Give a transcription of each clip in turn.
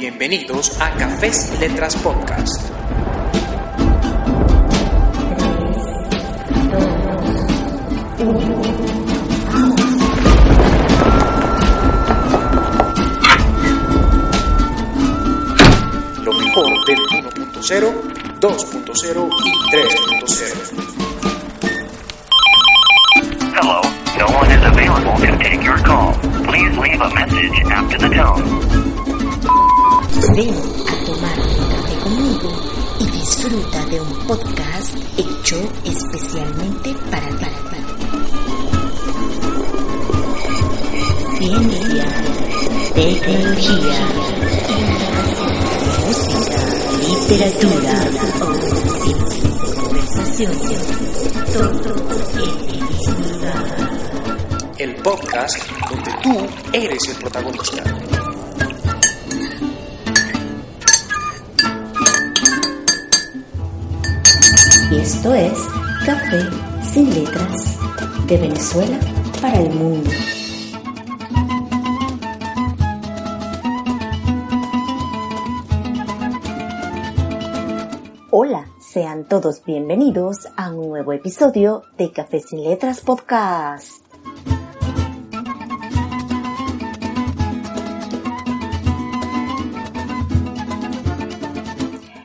Bienvenidos a Cafés y Letras Podcast. Lo mejor del 1.0, 2.0 y 3.0. Hello, no one is available to take your call. Please leave a message after the tone. Ven a tomar un café conmigo y disfruta de un podcast hecho especialmente para ti. Ciencia, tecnología, música, literatura, conversación, todo en. El podcast donde tú eres el protagonista. Esto es Café sin letras, de Venezuela para el mundo. Hola, sean todos bienvenidos a un nuevo episodio de Café sin letras podcast.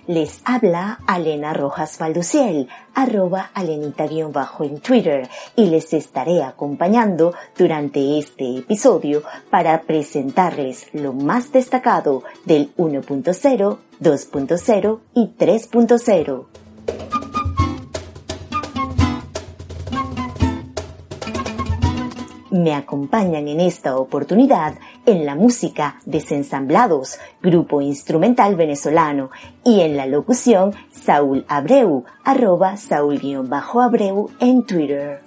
Les habla Alena Rojas Valduciel, arroba alenita-bajo en Twitter, y les estaré acompañando durante este episodio para presentarles lo más destacado del 1.0, 2.0 y 3.0. Me acompañan en esta oportunidad en la música Desensamblados, grupo instrumental venezolano, y en la locución Saúl Abreu, arroba Saúl-Abreu en Twitter.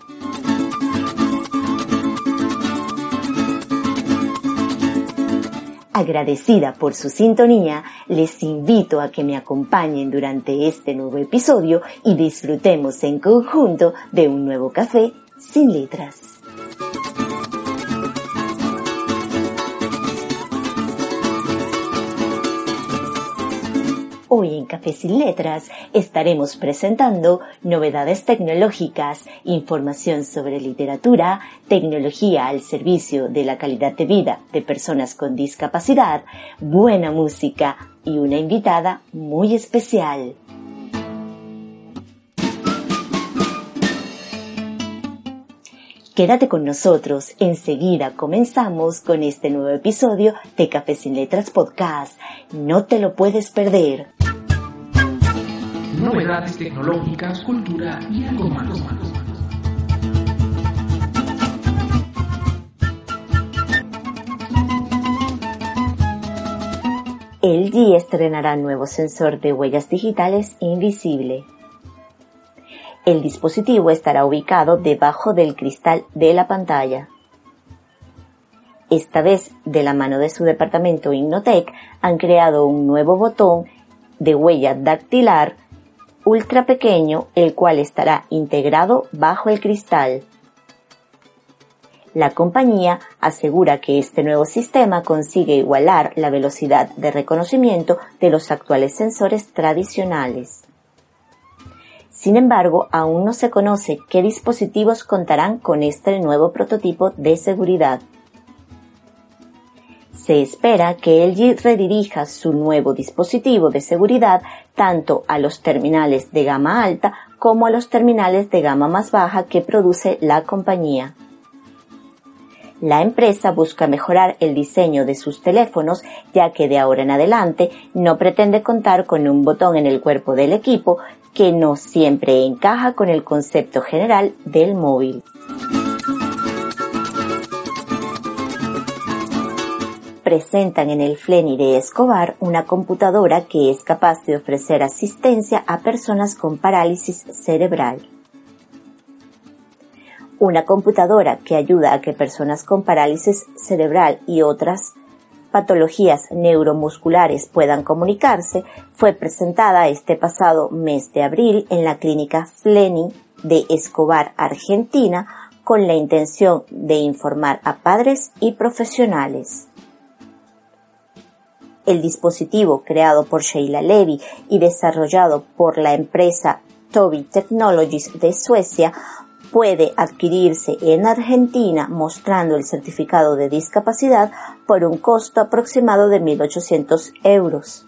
Agradecida por su sintonía, les invito a que me acompañen durante este nuevo episodio y disfrutemos en conjunto de un nuevo café sin letras. Hoy en Café sin Letras estaremos presentando novedades tecnológicas, información sobre literatura, tecnología al servicio de la calidad de vida de personas con discapacidad, buena música y una invitada muy especial. Quédate con nosotros, enseguida comenzamos con este nuevo episodio de Café sin Letras Podcast. No te lo puedes perder. Novedades tecnológicas, cultura y algo más. LG estrenará nuevo sensor de huellas digitales invisible. El dispositivo estará ubicado debajo del cristal de la pantalla. Esta vez, de la mano de su departamento Innotech, han creado un nuevo botón de huella dactilar ultra pequeño, el cual estará integrado bajo el cristal. La compañía asegura que este nuevo sistema consigue igualar la velocidad de reconocimiento de los actuales sensores tradicionales. Sin embargo, aún no se conoce qué dispositivos contarán con este nuevo prototipo de seguridad. Se espera que LG redirija su nuevo dispositivo de seguridad tanto a los terminales de gama alta como a los terminales de gama más baja que produce la compañía. La empresa busca mejorar el diseño de sus teléfonos ya que de ahora en adelante no pretende contar con un botón en el cuerpo del equipo que no siempre encaja con el concepto general del móvil. Presentan en el Fleni de Escobar una computadora que es capaz de ofrecer asistencia a personas con parálisis cerebral. Una computadora que ayuda a que personas con parálisis cerebral y otras patologías neuromusculares puedan comunicarse fue presentada este pasado mes de abril en la clínica Fleni de Escobar, Argentina, con la intención de informar a padres y profesionales. El dispositivo creado por Sheila Levy y desarrollado por la empresa Tobii Technologies de Suecia puede adquirirse en Argentina mostrando el certificado de discapacidad por un costo aproximado de 1.800 euros.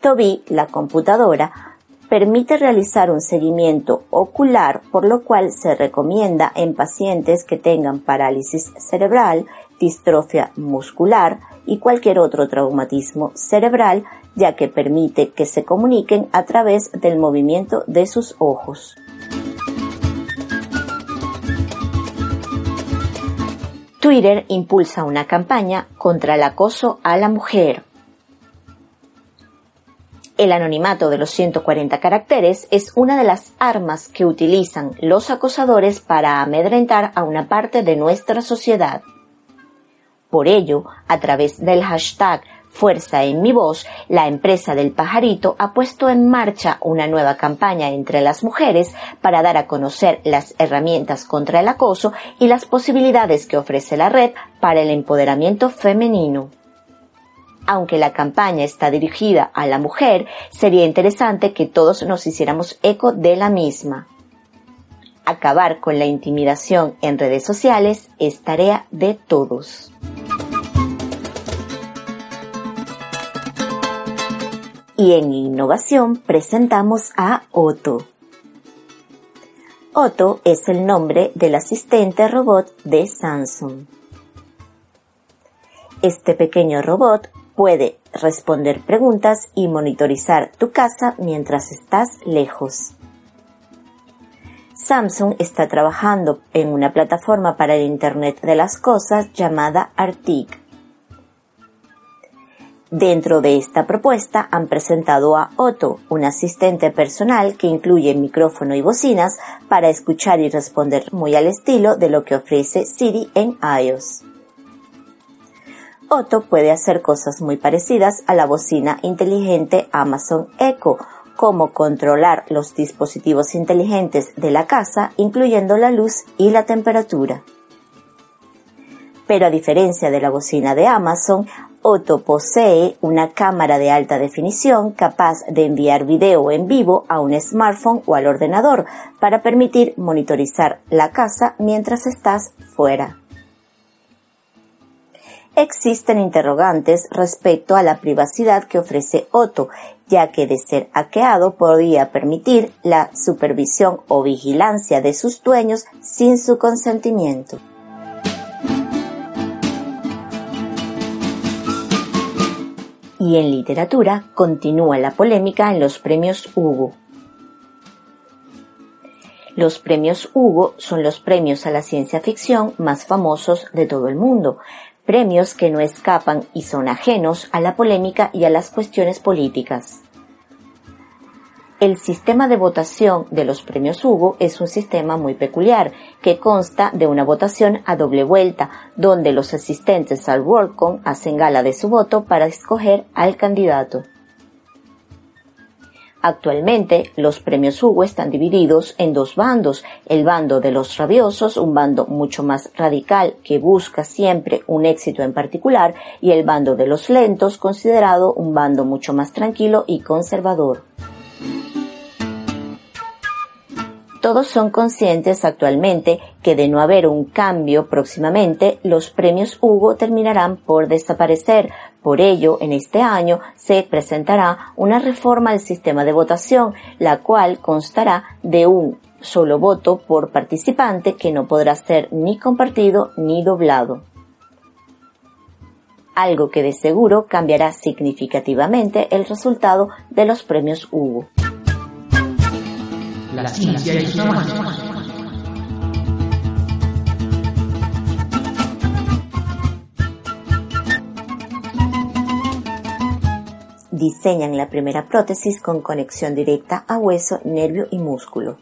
Tobii, la computadora, permite realizar un seguimiento ocular, por lo cual se recomienda en pacientes que tengan parálisis cerebral, distrofia muscular y cualquier otro traumatismo cerebral, ya que permite que se comuniquen a través del movimiento de sus ojos. Twitter impulsa una campaña contra el acoso a la mujer. El anonimato de los 140 caracteres es una de las armas que utilizan los acosadores para amedrentar a una parte de nuestra sociedad. Por ello, a través del hashtag Fuerza en mi voz, la empresa del pajarito ha puesto en marcha una nueva campaña entre las mujeres para dar a conocer las herramientas contra el acoso y las posibilidades que ofrece la red para el empoderamiento femenino. Aunque la campaña está dirigida a la mujer, sería interesante que todos nos hiciéramos eco de la misma. Acabar con la intimidación en redes sociales es tarea de todos. Y en innovación presentamos a Otto. Otto es el nombre del asistente robot de Samsung. Este pequeño robot puede responder preguntas y monitorizar tu casa mientras estás lejos. Samsung está trabajando en una plataforma para el Internet de las Cosas llamada Arctic. Dentro de esta propuesta han presentado a Otto, un asistente personal que incluye micrófono y bocinas para escuchar y responder muy al estilo de lo que ofrece Siri en iOS. Otto puede hacer cosas muy parecidas a la bocina inteligente Amazon Echo como controlar los dispositivos inteligentes de la casa, incluyendo la luz y la temperatura. Pero a diferencia de la bocina de Amazon, Otto posee una cámara de alta definición capaz de enviar video en vivo a un smartphone o al ordenador para permitir monitorizar la casa mientras estás fuera existen interrogantes respecto a la privacidad que ofrece Otto, ya que de ser hackeado podría permitir la supervisión o vigilancia de sus dueños sin su consentimiento. Y en literatura continúa la polémica en los premios Hugo. Los premios Hugo son los premios a la ciencia ficción más famosos de todo el mundo, premios que no escapan y son ajenos a la polémica y a las cuestiones políticas. El sistema de votación de los premios Hugo es un sistema muy peculiar, que consta de una votación a doble vuelta, donde los asistentes al WorldCon hacen gala de su voto para escoger al candidato. Actualmente, los premios Hugo están divididos en dos bandos. El bando de los rabiosos, un bando mucho más radical que busca siempre un éxito en particular, y el bando de los lentos, considerado un bando mucho más tranquilo y conservador. Todos son conscientes actualmente que de no haber un cambio próximamente, los premios Hugo terminarán por desaparecer. Por ello, en este año se presentará una reforma al sistema de votación, la cual constará de un solo voto por participante que no podrá ser ni compartido ni doblado. Algo que de seguro cambiará significativamente el resultado de los premios Hugo Diseñan la primera prótesis con conexión directa a hueso, nervio y músculo.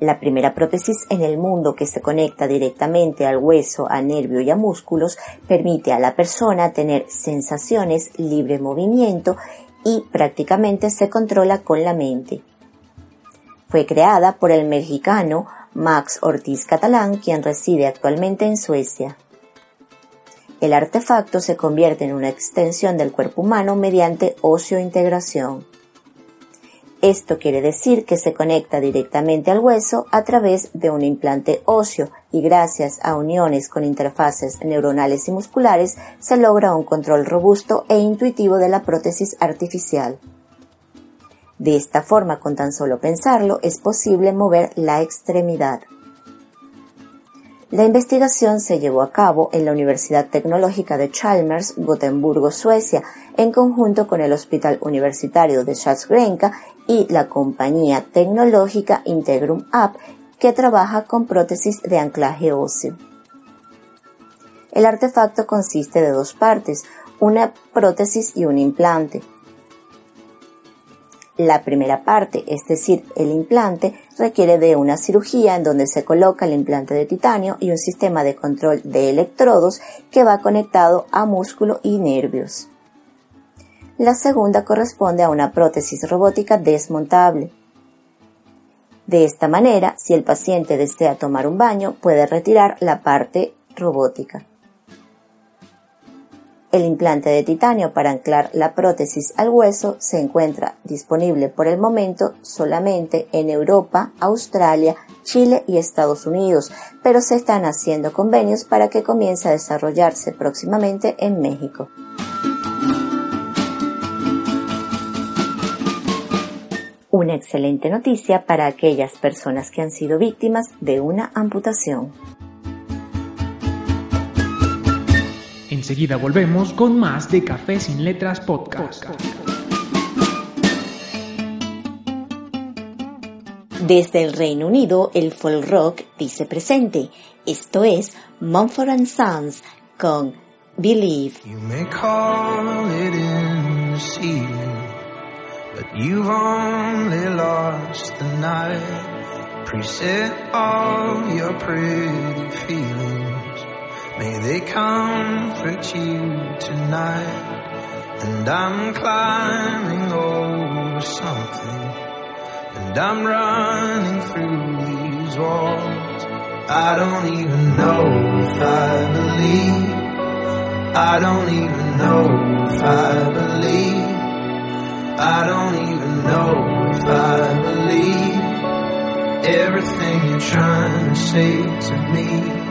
La primera prótesis en el mundo que se conecta directamente al hueso, a nervio y a músculos permite a la persona tener sensaciones, libre movimiento y prácticamente se controla con la mente. Fue creada por el mexicano Max Ortiz Catalán, quien reside actualmente en Suecia. El artefacto se convierte en una extensión del cuerpo humano mediante óseo-integración. Esto quiere decir que se conecta directamente al hueso a través de un implante óseo y gracias a uniones con interfaces neuronales y musculares se logra un control robusto e intuitivo de la prótesis artificial. De esta forma, con tan solo pensarlo, es posible mover la extremidad. La investigación se llevó a cabo en la Universidad Tecnológica de Chalmers, Gotemburgo, Suecia, en conjunto con el Hospital Universitario de Grenka y la compañía tecnológica Integrum App, que trabaja con prótesis de anclaje óseo. El artefacto consiste de dos partes, una prótesis y un implante. La primera parte, es decir, el implante, requiere de una cirugía en donde se coloca el implante de titanio y un sistema de control de electrodos que va conectado a músculo y nervios. La segunda corresponde a una prótesis robótica desmontable. De esta manera, si el paciente desea tomar un baño, puede retirar la parte robótica. El implante de titanio para anclar la prótesis al hueso se encuentra disponible por el momento solamente en Europa, Australia, Chile y Estados Unidos, pero se están haciendo convenios para que comience a desarrollarse próximamente en México. Una excelente noticia para aquellas personas que han sido víctimas de una amputación. Enseguida volvemos con más de Café sin Letras Podcast. Desde el Reino Unido, el folk rock dice presente. Esto es Mumford Sons con Believe. You may call it in the ceiling, but you've only lost the night. Preset all your pretty feelings. May they comfort you tonight. And I'm climbing over something. And I'm running through these walls. I don't even know if I believe. I don't even know if I believe. I don't even know if I believe everything you're trying to say to me.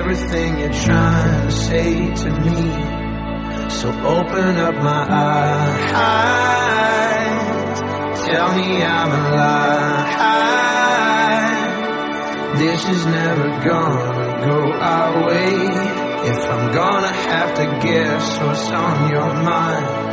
everything you're trying to say to me. So open up my eyes. Tell me I'm alive. This is never gonna go our way. If I'm gonna have to guess what's on your mind.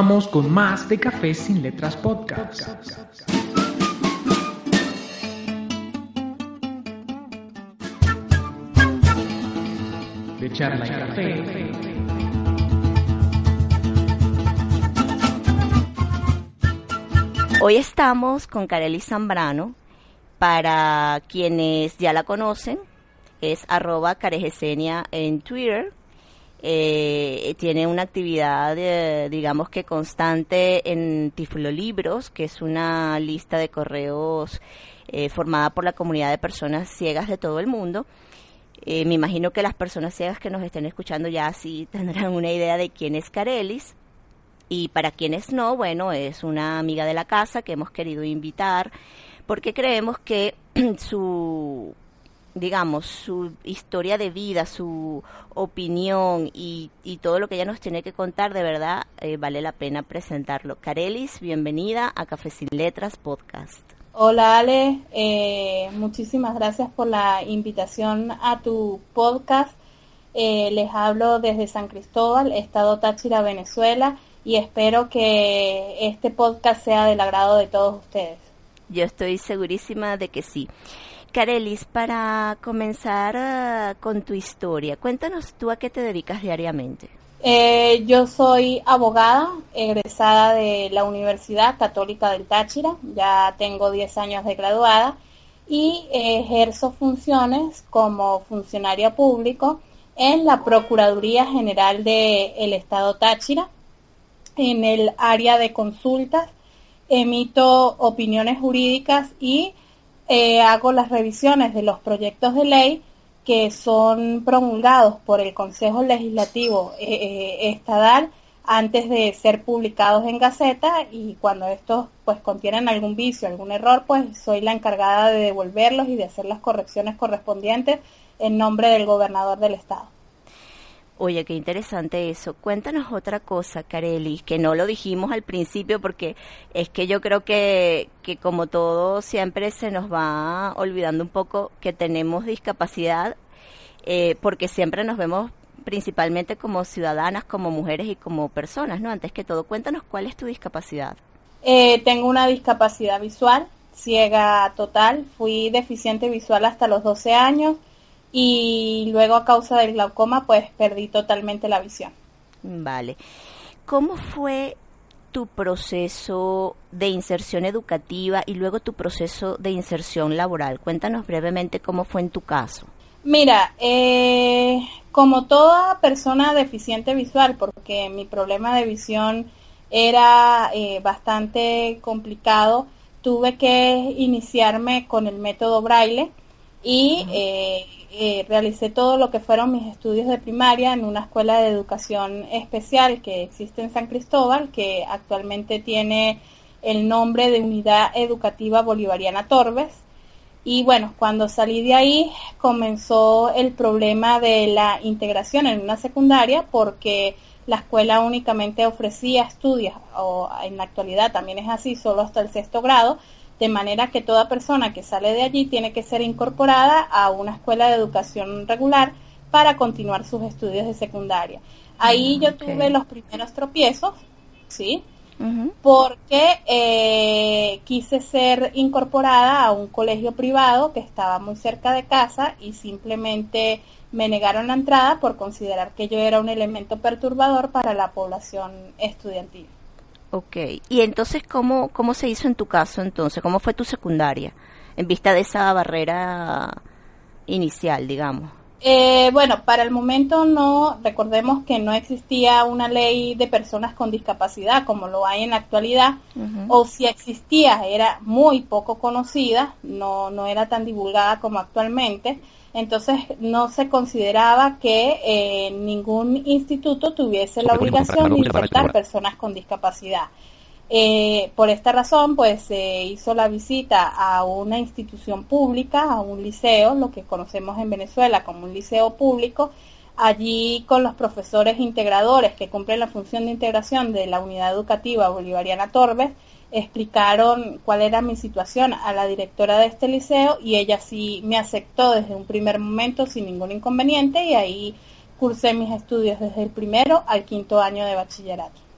Continuamos con más de Café sin Letras Podcast. De charla y café. Hoy estamos con Kareli Zambrano. Para quienes ya la conocen, es arroba caregesenia en Twitter. Eh, tiene una actividad, eh, digamos que constante en Tiflo Libros, que es una lista de correos eh, formada por la comunidad de personas ciegas de todo el mundo. Eh, me imagino que las personas ciegas que nos estén escuchando ya sí tendrán una idea de quién es Carelis. Y para quienes no, bueno, es una amiga de la casa que hemos querido invitar porque creemos que su digamos, su historia de vida, su opinión y, y, todo lo que ella nos tiene que contar, de verdad eh, vale la pena presentarlo. Carelis, bienvenida a Café Sin Letras Podcast. Hola Ale, eh, muchísimas gracias por la invitación a tu podcast. Eh, les hablo desde San Cristóbal, Estado Táchira, Venezuela, y espero que este podcast sea del agrado de todos ustedes. Yo estoy segurísima de que sí. Carelis, para comenzar uh, con tu historia, cuéntanos tú a qué te dedicas diariamente. Eh, yo soy abogada, egresada de la Universidad Católica del Táchira, ya tengo 10 años de graduada y ejerzo funciones como funcionaria público en la Procuraduría General del Estado Táchira, en el área de consultas, emito opiniones jurídicas y eh, hago las revisiones de los proyectos de ley que son promulgados por el Consejo Legislativo eh, eh, Estadal antes de ser publicados en Gaceta y cuando estos pues contienen algún vicio, algún error, pues soy la encargada de devolverlos y de hacer las correcciones correspondientes en nombre del gobernador del estado. Oye, qué interesante eso. Cuéntanos otra cosa, Carely, que no lo dijimos al principio porque es que yo creo que, que como todo siempre se nos va olvidando un poco que tenemos discapacidad eh, porque siempre nos vemos principalmente como ciudadanas, como mujeres y como personas, ¿no? Antes que todo, cuéntanos cuál es tu discapacidad. Eh, tengo una discapacidad visual, ciega total, fui deficiente visual hasta los 12 años y luego a causa del glaucoma pues perdí totalmente la visión. Vale. ¿Cómo fue tu proceso de inserción educativa y luego tu proceso de inserción laboral? Cuéntanos brevemente cómo fue en tu caso. Mira, eh, como toda persona deficiente visual, porque mi problema de visión era eh, bastante complicado, tuve que iniciarme con el método braille y eh, eh, realicé todo lo que fueron mis estudios de primaria en una escuela de educación especial que existe en San Cristóbal, que actualmente tiene el nombre de Unidad Educativa Bolivariana Torbes. Y bueno, cuando salí de ahí comenzó el problema de la integración en una secundaria porque la escuela únicamente ofrecía estudios, o en la actualidad también es así, solo hasta el sexto grado, de manera que toda persona que sale de allí tiene que ser incorporada a una escuela de educación regular para continuar sus estudios de secundaria. Ahí yo tuve los primeros tropiezos, ¿sí? Porque eh, quise ser incorporada a un colegio privado que estaba muy cerca de casa y simplemente me negaron la entrada por considerar que yo era un elemento perturbador para la población estudiantil. Ok, y entonces, ¿cómo, ¿cómo se hizo en tu caso entonces? ¿Cómo fue tu secundaria en vista de esa barrera inicial, digamos? Eh, bueno, para el momento no, recordemos que no existía una ley de personas con discapacidad como lo hay en la actualidad, o si existía era muy poco conocida, no, no era tan divulgada como actualmente. Entonces no se consideraba que eh, ningún instituto tuviese la obligación de insertar personas con discapacidad. Eh, por esta razón, pues se hizo la visita a una institución pública, a un liceo, lo que conocemos en Venezuela como un liceo público, allí con los profesores integradores que cumplen la función de integración de la unidad educativa bolivariana Torbes, explicaron cuál era mi situación a la directora de este liceo y ella sí me aceptó desde un primer momento sin ningún inconveniente y ahí cursé mis estudios desde el primero al quinto año de bachillerato.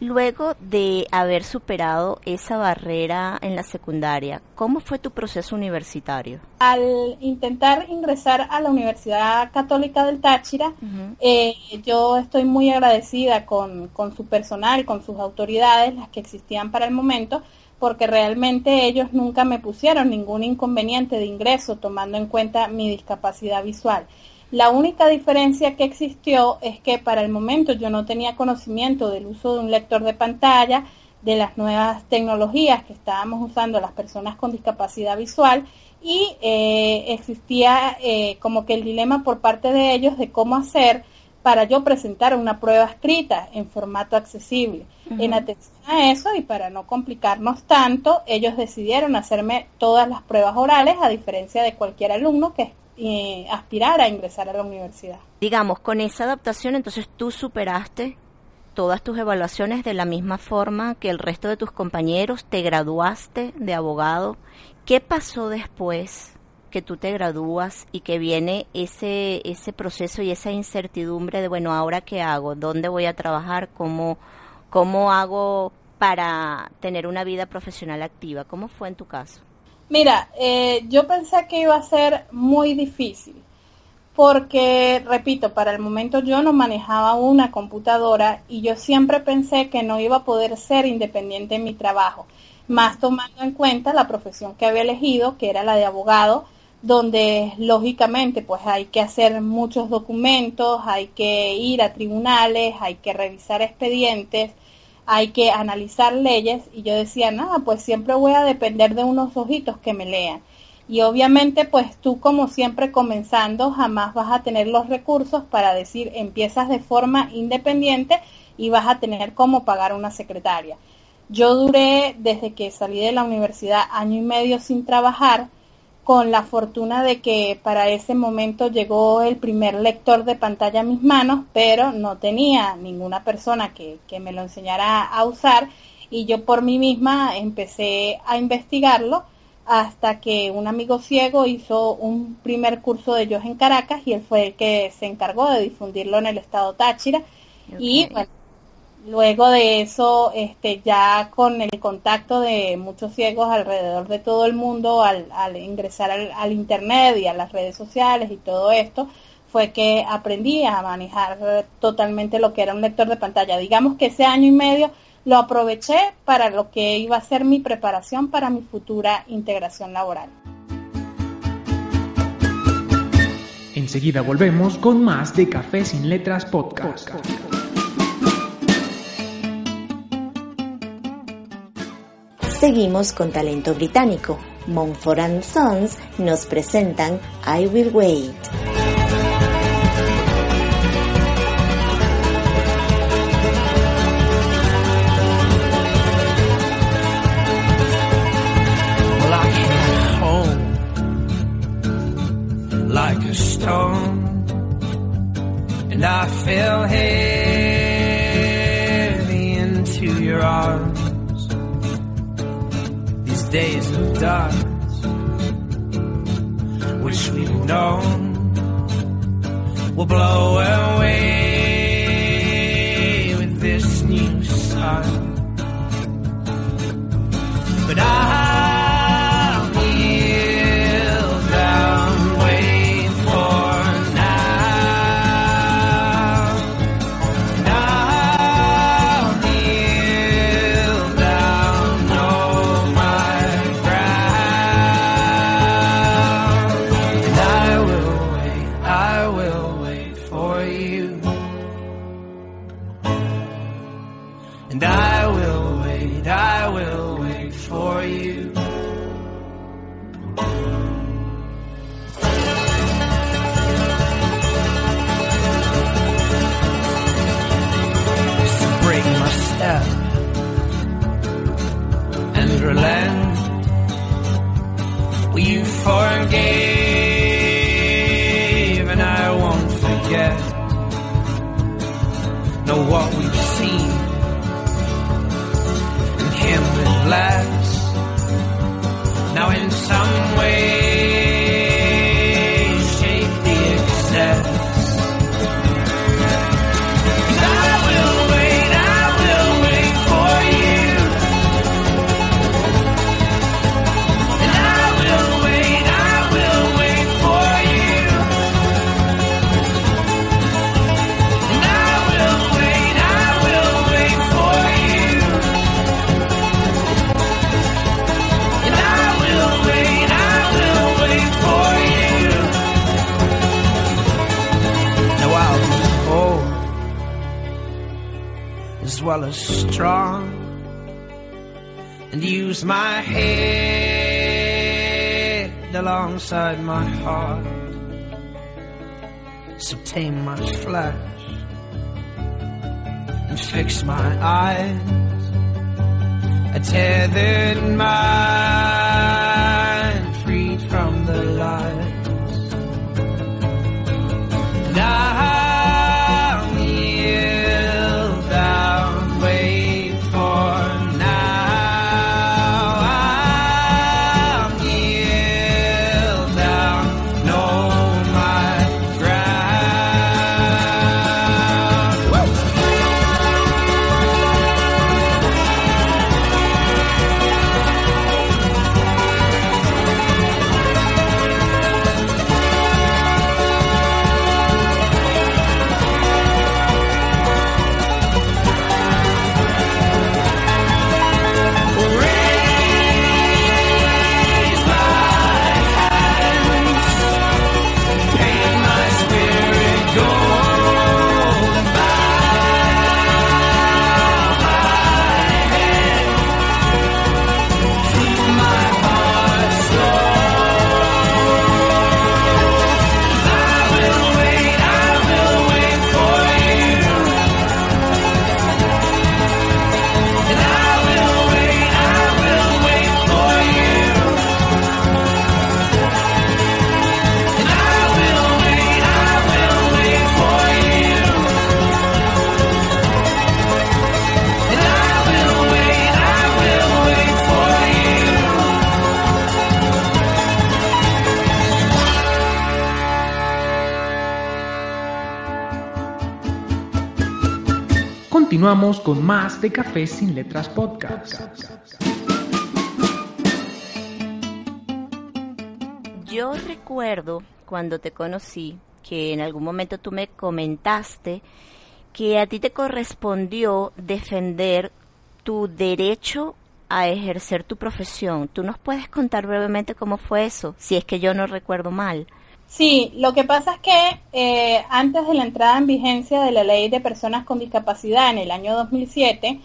Luego de haber superado esa barrera en la secundaria, ¿cómo fue tu proceso universitario? Al intentar ingresar a la Universidad Católica del Táchira, eh, yo estoy muy agradecida con, con su personal, con sus autoridades, las que existían para el momento, porque realmente ellos nunca me pusieron ningún inconveniente de ingreso tomando en cuenta mi discapacidad visual. La única diferencia que existió es que para el momento yo no tenía conocimiento del uso de un lector de pantalla, de las nuevas tecnologías que estábamos usando las personas con discapacidad visual y eh, existía eh, como que el dilema por parte de ellos de cómo hacer para yo presentar una prueba escrita en formato accesible. En atención a eso y para no complicarnos tanto, ellos decidieron hacerme todas las pruebas orales a diferencia de cualquier alumno que y aspirar a ingresar a la universidad. Digamos, con esa adaptación entonces tú superaste todas tus evaluaciones de la misma forma que el resto de tus compañeros, te graduaste de abogado. ¿Qué pasó después que tú te gradúas y que viene ese, ese proceso y esa incertidumbre de, bueno, ahora qué hago, dónde voy a trabajar, cómo, cómo hago para tener una vida profesional activa? ¿Cómo fue en tu caso? Mira, eh, yo pensé que iba a ser muy difícil porque, repito, para el momento yo no manejaba una computadora y yo siempre pensé que no iba a poder ser independiente en mi trabajo, más tomando en cuenta la profesión que había elegido, que era la de abogado, donde lógicamente pues hay que hacer muchos documentos, hay que ir a tribunales, hay que revisar expedientes, hay que analizar leyes y yo decía, nada, pues siempre voy a depender de unos ojitos que me lean. Y obviamente, pues tú como siempre comenzando, jamás vas a tener los recursos para decir, empiezas de forma independiente y vas a tener cómo pagar una secretaria. Yo duré desde que salí de la universidad año y medio sin trabajar con la fortuna de que para ese momento llegó el primer lector de pantalla a mis manos, pero no tenía ninguna persona que, que, me lo enseñara a usar. Y yo por mí misma empecé a investigarlo hasta que un amigo ciego hizo un primer curso de ellos en Caracas y él fue el que se encargó de difundirlo en el estado Táchira. Y bueno, Luego de eso, este, ya con el contacto de muchos ciegos alrededor de todo el mundo, al, ingresar al, Internet y a las redes sociales y todo esto, fue que aprendí a manejar totalmente lo que era un lector de pantalla. Digamos que ese año y medio lo aproveché para lo que iba a ser mi preparación para mi futura integración laboral. Enseguida volvemos con más de Café sin Letras Podcast. Seguimos con talento británico. Montfort Sons nos presentan I Will Wait. like a stone, and I fell into your arms. Days of dark. Wish we'd known will blow away with this new sun. But I you. And I will wait, I will wait for you. Use my head alongside my heart. So tame my flesh and fix my eyes. A tethered mind Continuamos con más de Café sin Letras Podcast. Yo recuerdo cuando te conocí que en algún momento tú me comentaste que a ti te correspondió defender tu derecho a ejercer tu profesión. ¿Tú nos puedes contar brevemente cómo fue eso? Si es que yo no recuerdo mal. Sí, lo que pasa es que eh, antes de la entrada en vigencia de la ley de personas con discapacidad en el año 2007,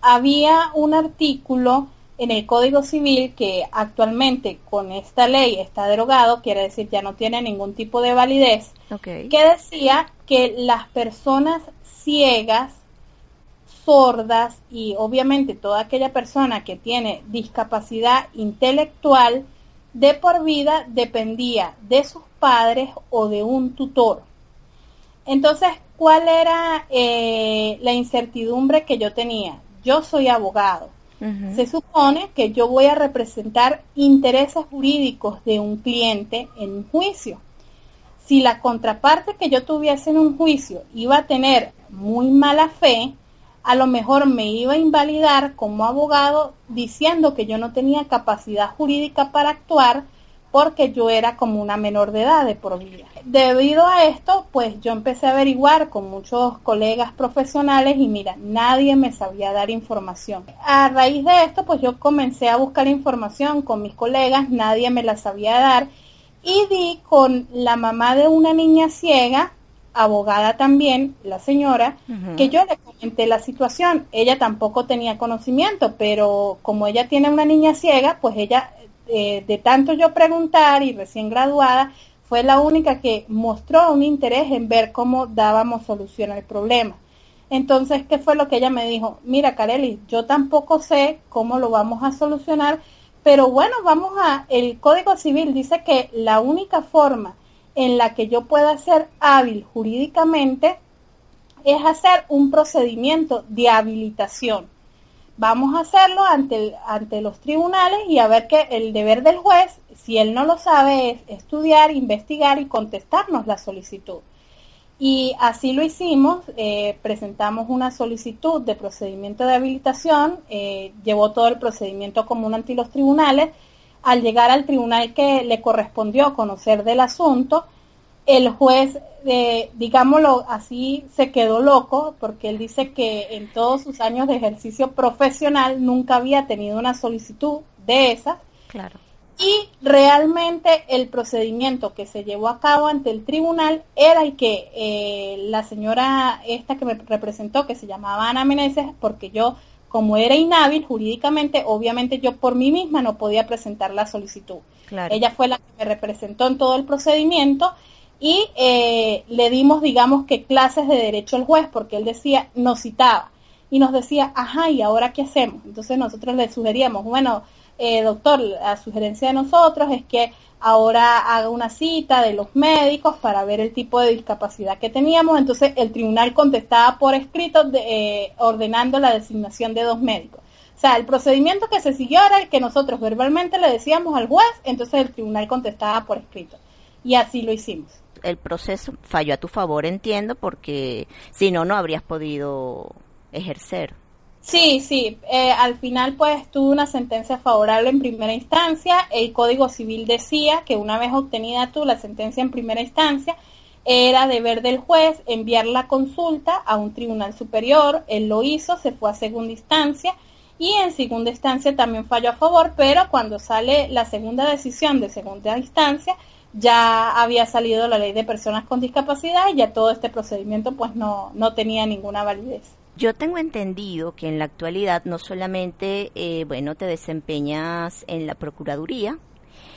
había un artículo en el Código Civil que actualmente con esta ley está derogado, quiere decir ya no tiene ningún tipo de validez, Okay. que decía que las personas ciegas, sordas y obviamente toda aquella persona que tiene discapacidad intelectual de por vida dependía de sus padres o de un tutor. Entonces, ¿cuál era eh, la incertidumbre que yo tenía? Yo soy abogado. Se supone que yo voy a representar intereses jurídicos de un cliente en un juicio. Si la contraparte que yo tuviese en un juicio iba a tener muy mala fe, a lo mejor me iba a invalidar como abogado diciendo que yo no tenía capacidad jurídica para actuar porque yo era como una menor de edad de por vida. Debido a esto, pues yo empecé a averiguar con muchos colegas profesionales y mira, nadie me sabía dar información. A raíz de esto, pues yo comencé a buscar información con mis colegas, nadie me la sabía dar y di con la mamá de una niña ciega, abogada también, la señora, que yo le comenté la situación. Ella tampoco tenía conocimiento, pero como ella tiene una niña ciega, pues ella, de tanto yo preguntar y recién graduada, fue la única que mostró un interés en ver cómo dábamos solución al problema. Entonces, ¿qué fue lo que ella me dijo? Mira, Kareli, yo tampoco sé cómo lo vamos a solucionar, pero bueno, vamos a, el Código Civil dice que la única forma en la que yo pueda ser hábil jurídicamente es hacer un procedimiento de habilitación. Vamos a hacerlo ante, ante los tribunales y a ver que el deber del juez, si él no lo sabe, es estudiar, investigar y contestarnos la solicitud. Y así lo hicimos, eh, presentamos una solicitud de procedimiento de habilitación, eh, llevó todo el procedimiento común ante los tribunales. Al llegar al tribunal que le correspondió conocer del asunto, el juez, eh, digámoslo así, se quedó loco porque él dice que en todos sus años de ejercicio profesional nunca había tenido una solicitud de esas Claro. y realmente el procedimiento que se llevó a cabo ante el tribunal era el que eh, la señora esta que me representó, que se llamaba Ana Meneses, porque yo, como era inhábil jurídicamente, obviamente yo por mí misma no podía presentar la solicitud. Ella fue la que me representó en todo el procedimiento y eh, le dimos, digamos que clases de derecho al juez, porque él decía, nos citaba y nos decía, ajá, ¿y ahora qué hacemos? Entonces nosotros le sugeríamos, bueno, eh, doctor, la sugerencia de nosotros es que ahora haga una cita de los médicos para ver el tipo de discapacidad que teníamos. Entonces el tribunal contestaba por escrito eh, ordenando la designación de dos médicos. O sea, el procedimiento que se siguió era el que nosotros verbalmente le decíamos al juez, entonces el tribunal contestaba por escrito. Y así lo hicimos. El proceso falló a tu favor, entiendo, porque si no, no habrías podido ejercer. Sí, sí. Eh, al final, pues tuve una sentencia favorable en primera instancia. El Código Civil decía que una vez obtenida tú la sentencia en primera instancia, era deber del juez enviar la consulta a un tribunal superior. Él lo hizo, se fue a segunda instancia y en segunda instancia también falló a favor, pero cuando sale la segunda decisión de segunda instancia, ya había salido la ley de personas con discapacidad y ya todo este procedimiento pues no, no tenía ninguna validez. Yo tengo entendido que en la actualidad no solamente, eh, bueno, te desempeñas en la Procuraduría,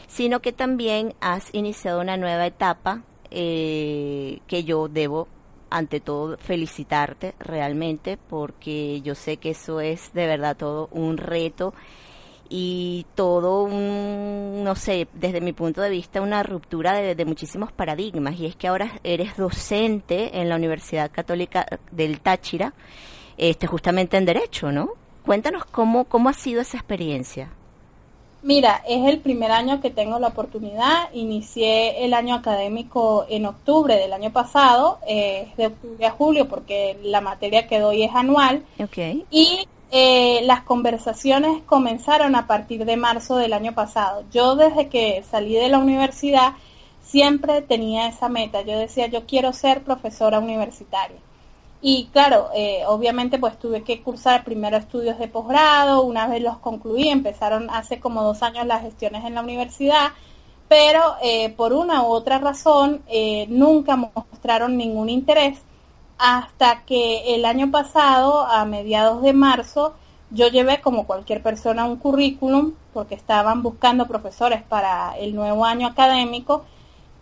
sino que también has iniciado una nueva etapa eh, que yo debo, ante todo, felicitarte realmente, porque yo sé que eso es de verdad todo un reto y todo un, no sé, desde mi punto de vista, una ruptura de, de, muchísimos paradigmas. Y es que ahora eres docente en la Universidad Católica del Táchira, este, justamente en Derecho, ¿no? Cuéntanos cómo, cómo ha sido esa experiencia. Mira, es el primer año que tengo la oportunidad. Inicié el año académico en octubre del año pasado, eh, de octubre a julio, porque la materia que doy es anual. Okay. Y eh, las conversaciones comenzaron a partir de marzo del año pasado. Yo desde que salí de la universidad siempre tenía esa meta. Yo decía, yo quiero ser profesora universitaria. Y claro, eh, obviamente pues tuve que cursar primero estudios de posgrado, una vez los concluí, empezaron hace como dos años las gestiones en la universidad, pero eh, por una u otra razón nunca mostraron ningún interés hasta que el año pasado, a mediados de marzo, yo llevé como cualquier persona un currículum porque estaban buscando profesores para el nuevo año académico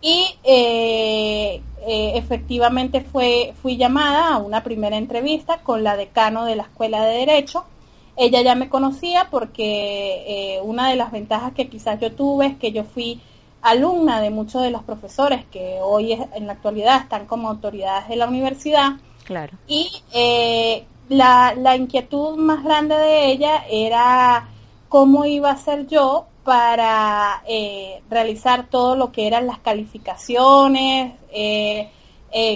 y eh, eh, efectivamente fue, fui llamada a una primera entrevista con la decano de la Escuela de Derecho. Ella ya me conocía porque eh, una de las ventajas que quizás yo tuve es que yo fui alumna de muchos de los profesores que hoy en la actualidad están como autoridades de la universidad. Claro. Y eh, la, la inquietud más grande de ella era cómo iba a ser yo para eh, realizar todo lo que eran las calificaciones, eh,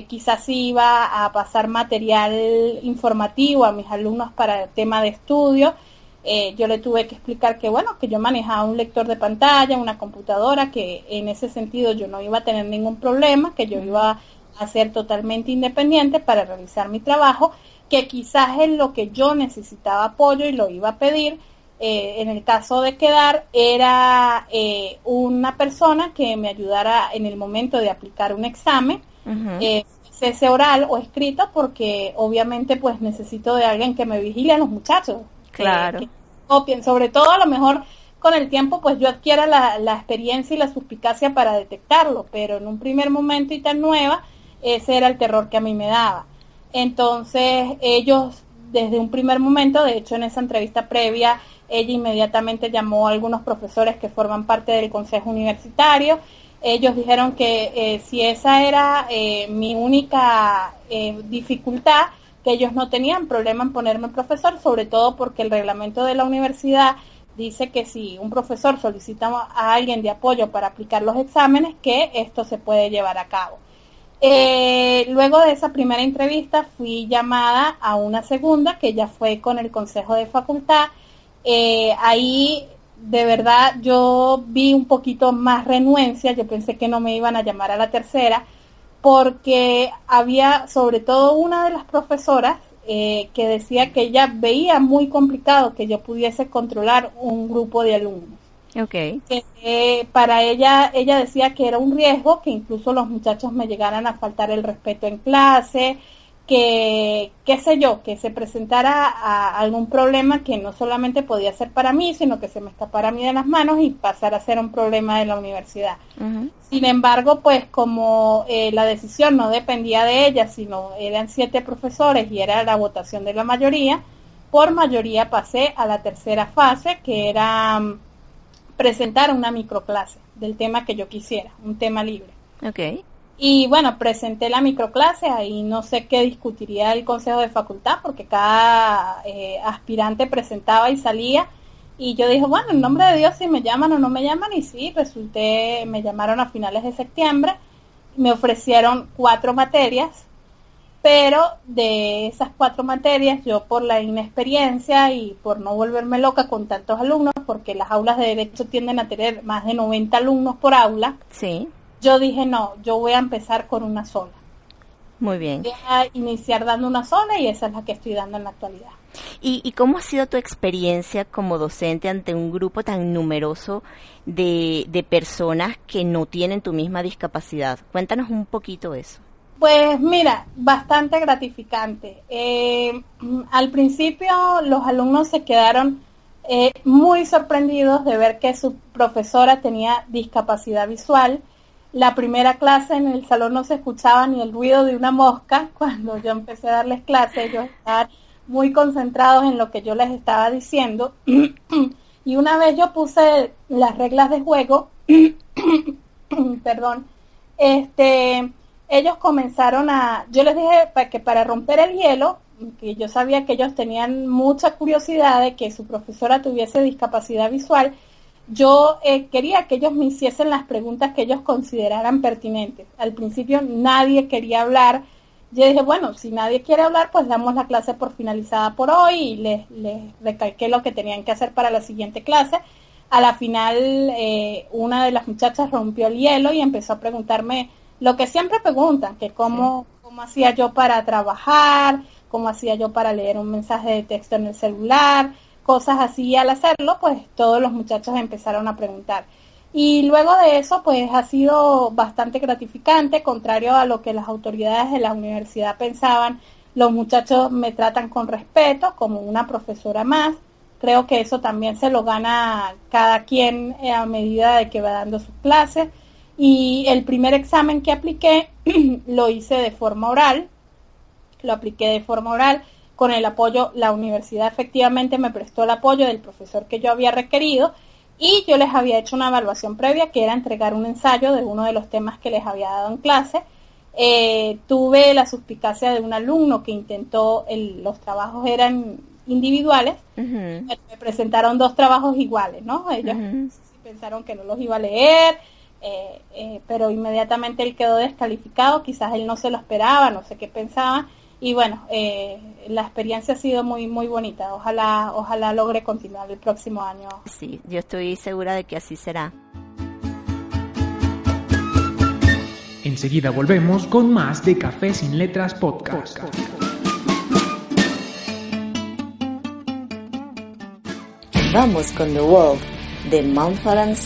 quizás iba a pasar material informativo a mis alumnos para el tema de estudio eh, yo le tuve que explicar que bueno, que yo manejaba un lector de pantalla, una computadora, que en ese sentido yo no iba a tener ningún problema, que yo iba a ser totalmente independiente para realizar mi trabajo, que quizás en lo que yo necesitaba apoyo y lo iba a pedir, eh, en el caso de quedar, era eh, una persona que me ayudara en el momento de aplicar un examen, ese oral o escrito, porque obviamente pues necesito de alguien que me vigile a los muchachos Claro. copien, sobre todo a lo mejor con el tiempo pues yo adquiera la, la, experiencia y la suspicacia para detectarlo, pero en un primer momento y tan nueva, ese era el terror que a mí me daba. Entonces ellos desde un primer momento, de hecho en esa entrevista previa, ella inmediatamente llamó a algunos profesores que forman parte del consejo universitario. Ellos dijeron que eh, si esa era eh, mi única eh, dificultad, que ellos no tenían problema en ponerme profesor, sobre todo porque el reglamento de la universidad dice que si un profesor solicita a alguien de apoyo para aplicar los exámenes, que esto se puede llevar a cabo. Eh, luego de esa primera entrevista fui llamada a una segunda, que ya fue con el Consejo de Facultad. Eh, ahí de verdad yo vi un poquito más renuencia, yo pensé que no me iban a llamar a la tercera, porque había sobre todo una de las profesoras eh, que decía que ella veía muy complicado que yo pudiese controlar un grupo de alumnos. Okay. Que eh, para ella, ella decía que era un riesgo que incluso los muchachos me llegaran a faltar el respeto en clase, que, qué sé yo, que se presentara a algún problema que no solamente podía ser para mí, sino que se me escapara a mí de las manos y pasara a ser un problema de la universidad. Sin embargo, pues como eh, la decisión no dependía de ella, sino eran siete profesores y era la votación de la mayoría, por mayoría pasé a la tercera fase, que era mm, presentar una microclase del tema que yo quisiera, un tema libre. Okay. Y bueno, presenté la microclase, ahí no sé qué discutiría el consejo de facultad, porque cada eh, aspirante presentaba y salía. Y yo dije, bueno, en nombre de Dios, si me llaman o no me llaman, y sí, resulté, me llamaron a finales de septiembre, me ofrecieron cuatro materias, pero de esas cuatro materias, yo por la inexperiencia y por no volverme loca con tantos alumnos, porque las aulas de derecho tienden a tener más de 90 alumnos por aula, Sí. Yo dije, no, yo voy a empezar con una sola. Muy bien. Voy a iniciar dando una sola y esa es la que estoy dando en la actualidad. ¿Y, y cómo ha sido tu experiencia como docente ante un grupo tan numeroso de, de personas que no tienen tu misma discapacidad? Cuéntanos un poquito eso. Pues mira, bastante gratificante. Eh, al principio los alumnos se quedaron eh, muy sorprendidos de ver que su profesora tenía discapacidad visual. La primera clase en el salón no se escuchaba ni el ruido de una mosca. Cuando yo empecé a darles clase, ellos estaban muy concentrados en lo que yo les estaba diciendo. y una vez yo puse las reglas de juego, perdón, este, ellos comenzaron a, yo les dije que para romper el hielo, que yo sabía que ellos tenían mucha curiosidad de que su profesora tuviese discapacidad visual, yo eh, quería que ellos me hiciesen las preguntas que ellos consideraran pertinentes. Al principio nadie quería hablar. Yo dije, bueno, si nadie quiere hablar, pues damos la clase por finalizada por hoy y les, les recalqué lo que tenían que hacer para la siguiente clase. A la final, eh, una de las muchachas rompió el hielo y empezó a preguntarme lo que siempre preguntan, que cómo, cómo hacía yo para trabajar, cómo hacía yo para leer un mensaje de texto en el celular, cosas así. Al hacerlo, pues todos los muchachos empezaron a preguntar. Y luego de eso, pues ha sido bastante gratificante, contrario a lo que las autoridades de la universidad pensaban. Los muchachos me tratan con respeto, como una profesora más. Creo que eso también se lo gana cada quien eh, a medida de que va dando sus clases. Y el primer examen que apliqué lo hice de forma oral, lo apliqué de forma oral con el apoyo, la universidad efectivamente me prestó el apoyo del profesor que yo había requerido y yo les había hecho una evaluación previa que era entregar un ensayo de uno de los temas que les había dado en clase. Eh, tuve la suspicacia de un alumno que intentó, el- los trabajos eran individuales, me me presentaron dos trabajos iguales, ¿no? Ellos pensaron que no los iba a leer, eh, eh, pero inmediatamente él quedó descalificado, quizás él no se lo esperaba, no sé qué pensaba, y bueno, eh, la experiencia ha sido muy muy bonita, ojalá ojalá logre continuar el próximo año. Sí, yo estoy segura de que así será. Enseguida volvemos con más de Café sin Letras Podcast. Vamos con The Wolf de Mumford and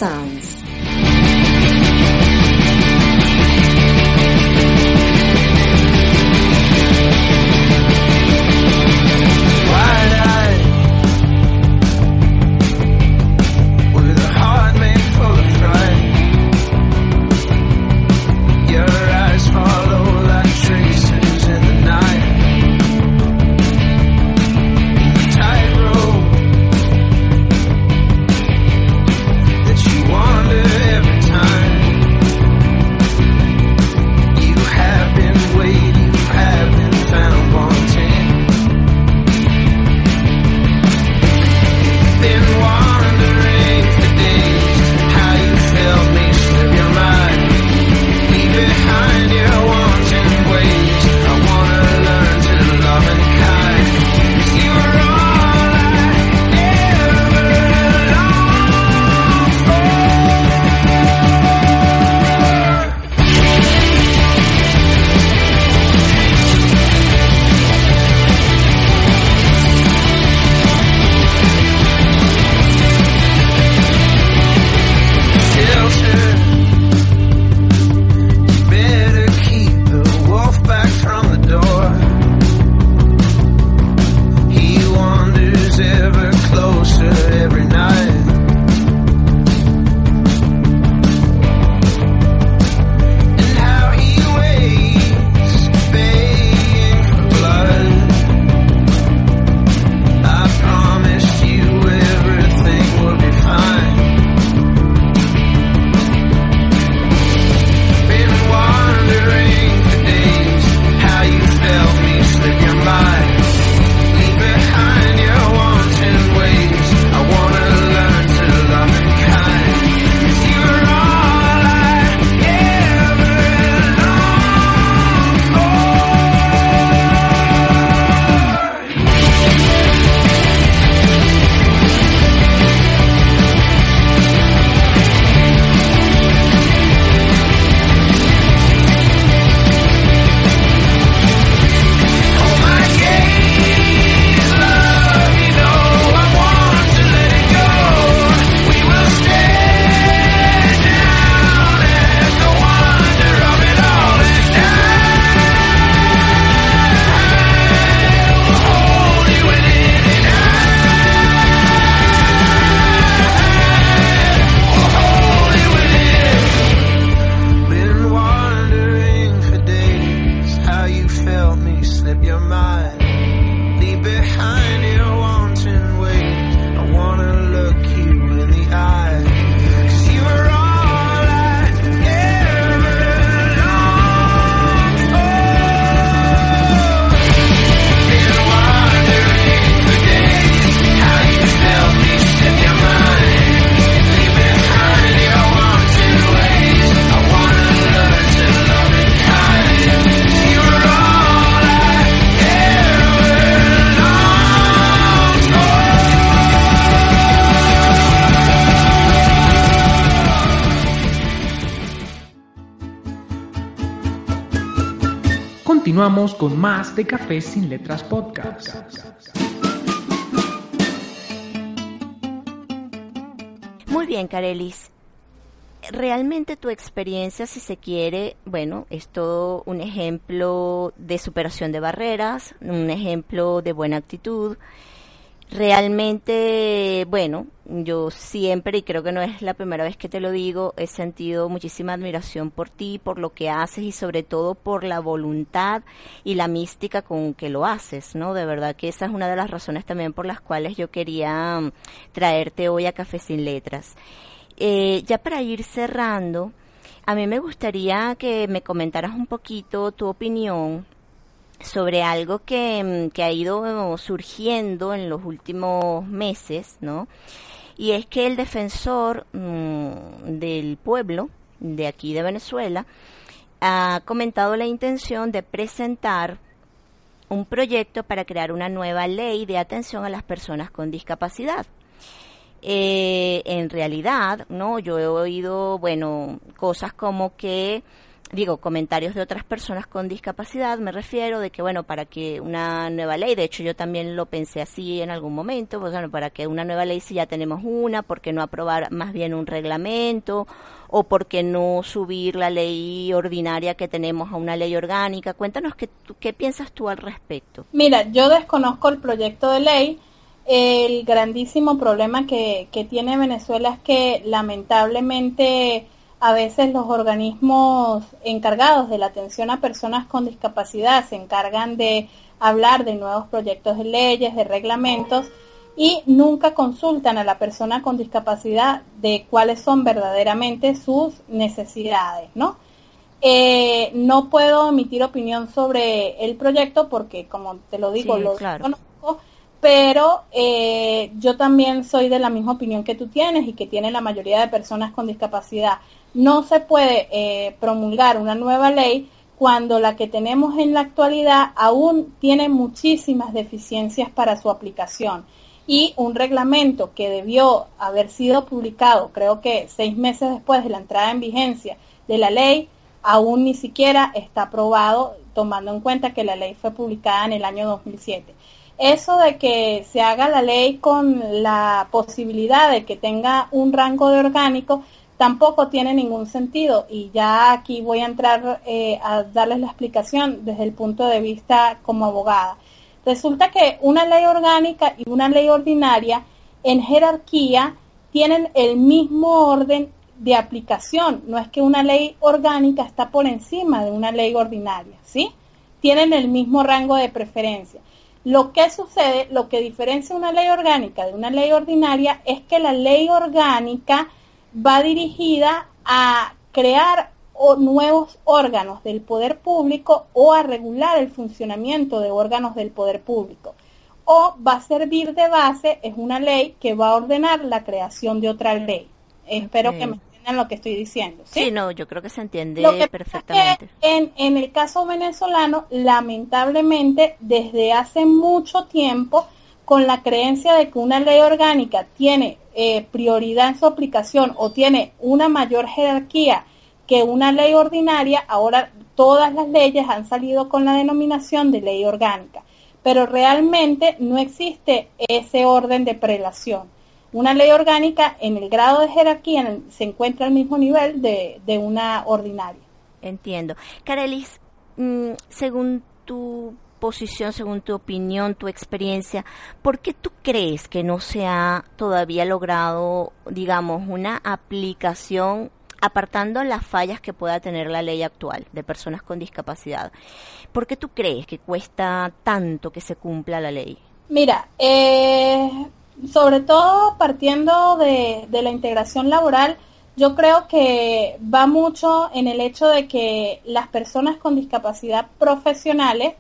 Continuamos con más de Café sin Letras Podcast. Muy bien, Carelis. Realmente tu experiencia, si se quiere, bueno, es todo un ejemplo de superación de barreras, un ejemplo de buena actitud. Realmente, bueno, yo siempre, y creo que no es la primera vez que te lo digo, he sentido muchísima admiración por ti, por lo que haces y sobre todo por la voluntad y la mística con que lo haces, ¿no? De verdad que esa es una de las razones también por las cuales yo quería mm, traerte hoy a Café Sin Letras. Eh, ya para ir cerrando, a mí me gustaría que me comentaras un poquito tu opinión sobre algo que, mm, que ha ido surgiendo en los últimos meses, ¿no? Y es que el defensor mm, del pueblo de aquí de Venezuela ha comentado la intención de presentar un proyecto para crear una nueva ley de atención a las personas con discapacidad. Eh, en realidad, no, yo he oído, bueno, cosas como que digo, comentarios de otras personas con discapacidad, me refiero de que, bueno, para que una nueva ley, de hecho yo también lo pensé así en algún momento, pues bueno, para que una nueva ley si ya tenemos una, ¿por qué no aprobar más bien un reglamento? ¿O por qué no subir la ley ordinaria que tenemos a una ley orgánica? Cuéntanos qué, qué piensas tú al respecto. Mira, yo desconozco el proyecto de ley. El grandísimo problema que, que tiene Venezuela es que lamentablemente a veces los organismos encargados de la atención a personas con discapacidad se encargan de hablar de nuevos proyectos de leyes, de reglamentos y nunca consultan a la persona con discapacidad de cuáles son verdaderamente sus necesidades, ¿no? Eh, no puedo emitir opinión sobre el proyecto porque, como te lo digo, Sí, lo claro. conozco, pero eh, yo también soy de la misma opinión que tú tienes y que tiene la mayoría de personas con discapacidad. No se puede eh, promulgar una nueva ley cuando la que tenemos en la actualidad aún tiene muchísimas deficiencias para su aplicación y un reglamento que debió haber sido publicado, creo que seis meses después de la entrada en vigencia de la ley, aún ni siquiera está aprobado, tomando en cuenta que la ley fue publicada en el año 2007. Eso de que se haga la ley con la posibilidad de que tenga un rango de orgánico tampoco tiene ningún sentido y ya aquí voy a entrar eh, a darles la explicación desde el punto de vista como abogada. Resulta que una ley orgánica y una ley ordinaria en jerarquía tienen el mismo orden de aplicación. No es que una ley orgánica está por encima de una ley ordinaria, ¿sí? Tienen el mismo rango de preferencia. Lo que sucede, lo que diferencia una ley orgánica de una ley ordinaria es que la ley orgánica va dirigida a crear o nuevos órganos del poder público o a regular el funcionamiento de órganos del poder público. O va a servir de base, es una ley que va a ordenar la creación de otra ley. Espero que me entiendan lo que estoy diciendo. ¿sí? Sí, no, yo creo que se entiende Lo que perfectamente. es que en, en el caso venezolano, lamentablemente, desde hace mucho tiempo, con la creencia de que una ley orgánica tiene eh, prioridad en su aplicación o tiene una mayor jerarquía que una ley ordinaria, ahora todas las leyes han salido con la denominación de ley orgánica, pero realmente no existe ese orden de prelación. Una ley orgánica en el grado de jerarquía se encuentra al mismo nivel de, de una ordinaria. Entiendo. Carelis, mm, según tu posición, según tu opinión, tu experiencia, ¿por qué tú crees que no se ha todavía logrado, digamos, una aplicación apartando las fallas que pueda tener la ley actual de personas con discapacidad, ¿por qué tú crees que cuesta tanto que se cumpla la ley? Mira, eh, sobre todo partiendo de, de la integración laboral, yo creo que va mucho en el hecho de que las personas con discapacidad profesionales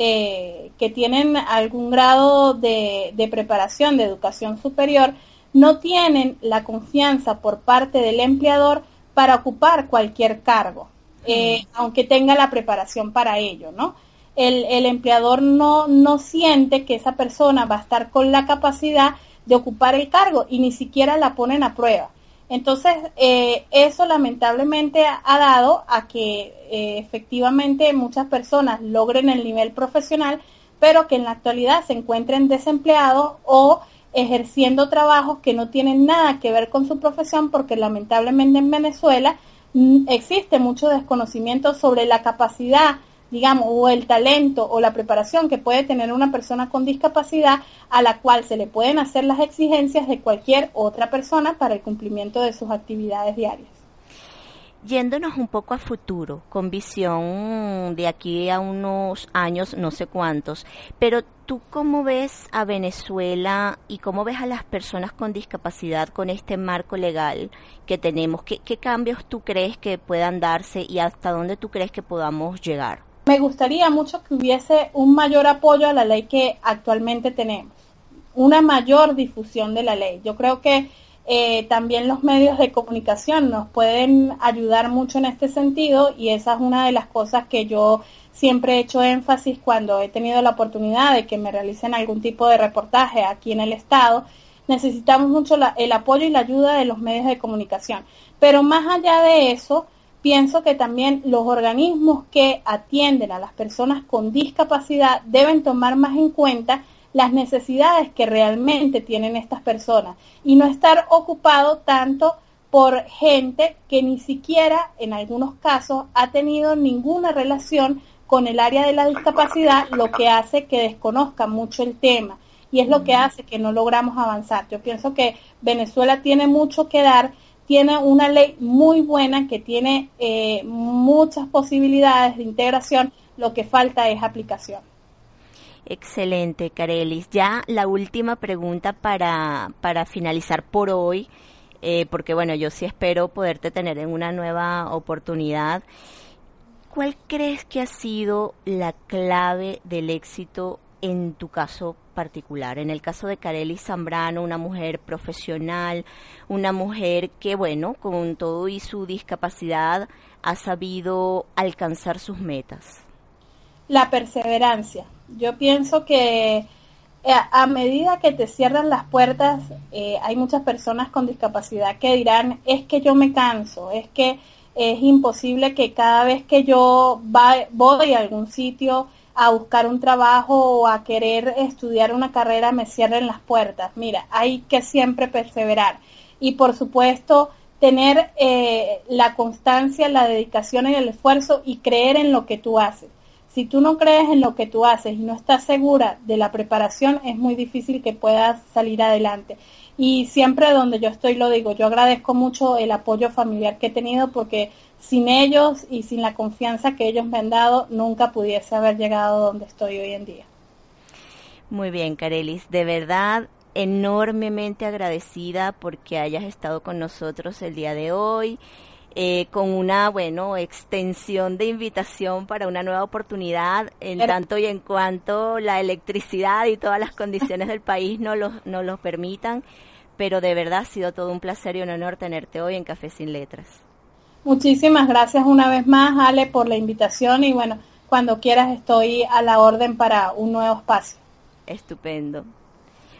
eh, que tienen algún grado de, preparación de educación superior no tienen la confianza por parte del empleador para ocupar cualquier cargo, eh, aunque tenga la preparación para ello, ¿no? El, el empleador no, no siente que esa persona va a estar con la capacidad de ocupar el cargo y ni siquiera la ponen a prueba. Entonces, eh, eso lamentablemente ha dado a que eh, efectivamente muchas personas logren el nivel profesional, pero que en la actualidad se encuentren desempleados o ejerciendo trabajos que no tienen nada que ver con su profesión, porque lamentablemente en Venezuela mm, existe mucho desconocimiento sobre la capacidad digamos, o el talento o la preparación que puede tener una persona con discapacidad a la cual se le pueden hacer las exigencias de cualquier otra persona para el cumplimiento de sus actividades diarias. Yéndonos un poco a futuro, con visión de aquí a unos años, no sé cuántos, pero tú cómo ves a Venezuela y cómo ves a las personas con discapacidad con este marco legal que tenemos, ¿Qué, qué cambios tú crees que puedan darse y hasta dónde tú crees que podamos llegar? Me gustaría mucho que hubiese un mayor apoyo a la ley que actualmente tenemos, una mayor difusión de la ley. Yo creo que eh, también los medios de comunicación nos pueden ayudar mucho en este sentido y esa es una de las cosas que yo siempre he hecho énfasis cuando he tenido la oportunidad de que me realicen algún tipo de reportaje aquí en el Estado. Necesitamos mucho el apoyo y la ayuda de los medios de comunicación. Pero más allá de eso, pienso que también los organismos que atienden a las personas con discapacidad deben tomar más en cuenta las necesidades que realmente tienen estas personas y no estar ocupado tanto por gente que ni siquiera en algunos casos ha tenido ninguna relación con el área de la discapacidad, lo que hace que desconozca mucho el tema y es lo que hace que no logramos avanzar. Yo pienso que Venezuela tiene mucho que dar tiene una ley muy buena que tiene eh, muchas posibilidades de integración, lo que falta es aplicación. Excelente, Carelis. Ya la última pregunta para, para finalizar por hoy, eh, porque bueno, yo sí espero poderte tener en una nueva oportunidad. ¿Cuál crees que ha sido la clave del éxito en tu caso particular. En el caso de Carely Zambrano, una mujer profesional, una mujer que, bueno, con todo y su discapacidad, ha sabido alcanzar sus metas. La perseverancia. Yo pienso que eh, a medida que te cierran las puertas, eh, hay muchas personas con discapacidad que dirán, es que yo me canso, es que es imposible que cada vez que yo voy a algún sitio, a buscar un trabajo o a querer estudiar una carrera me cierren las puertas. Mira, hay que siempre perseverar y por supuesto tener eh, la constancia, la dedicación y el esfuerzo y creer en lo que tú haces. Si tú no crees en lo que tú haces y no estás segura de la preparación, es muy difícil que puedas salir adelante. Y siempre donde yo estoy lo digo, yo agradezco mucho el apoyo familiar que he tenido porque sin ellos y sin la confianza que ellos me han dado, nunca pudiese haber llegado donde estoy hoy en día. Muy bien, Carelis, de verdad enormemente agradecida porque hayas estado con nosotros el día de hoy. Eh, con una, bueno, extensión de invitación para una nueva oportunidad, en tanto y en cuanto la electricidad y todas las condiciones del país no los, no los permitan, pero de verdad ha sido todo un placer y un honor tenerte hoy en Café Sin Letras. Muchísimas gracias una vez más, Ale, por la invitación y bueno, cuando quieras estoy a la orden para un nuevo espacio. Estupendo.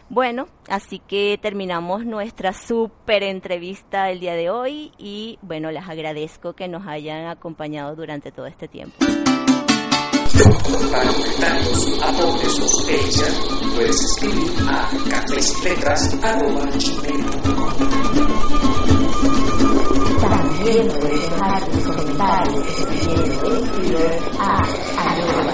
Bueno, así que terminamos nuestra súper entrevista el día de hoy y bueno, les agradezco que nos hayan acompañado durante todo este tiempo. Para comentarios, aportes o sugerencias, puedes escribir a también puedes dejar tus comentarios en Twitter a arroba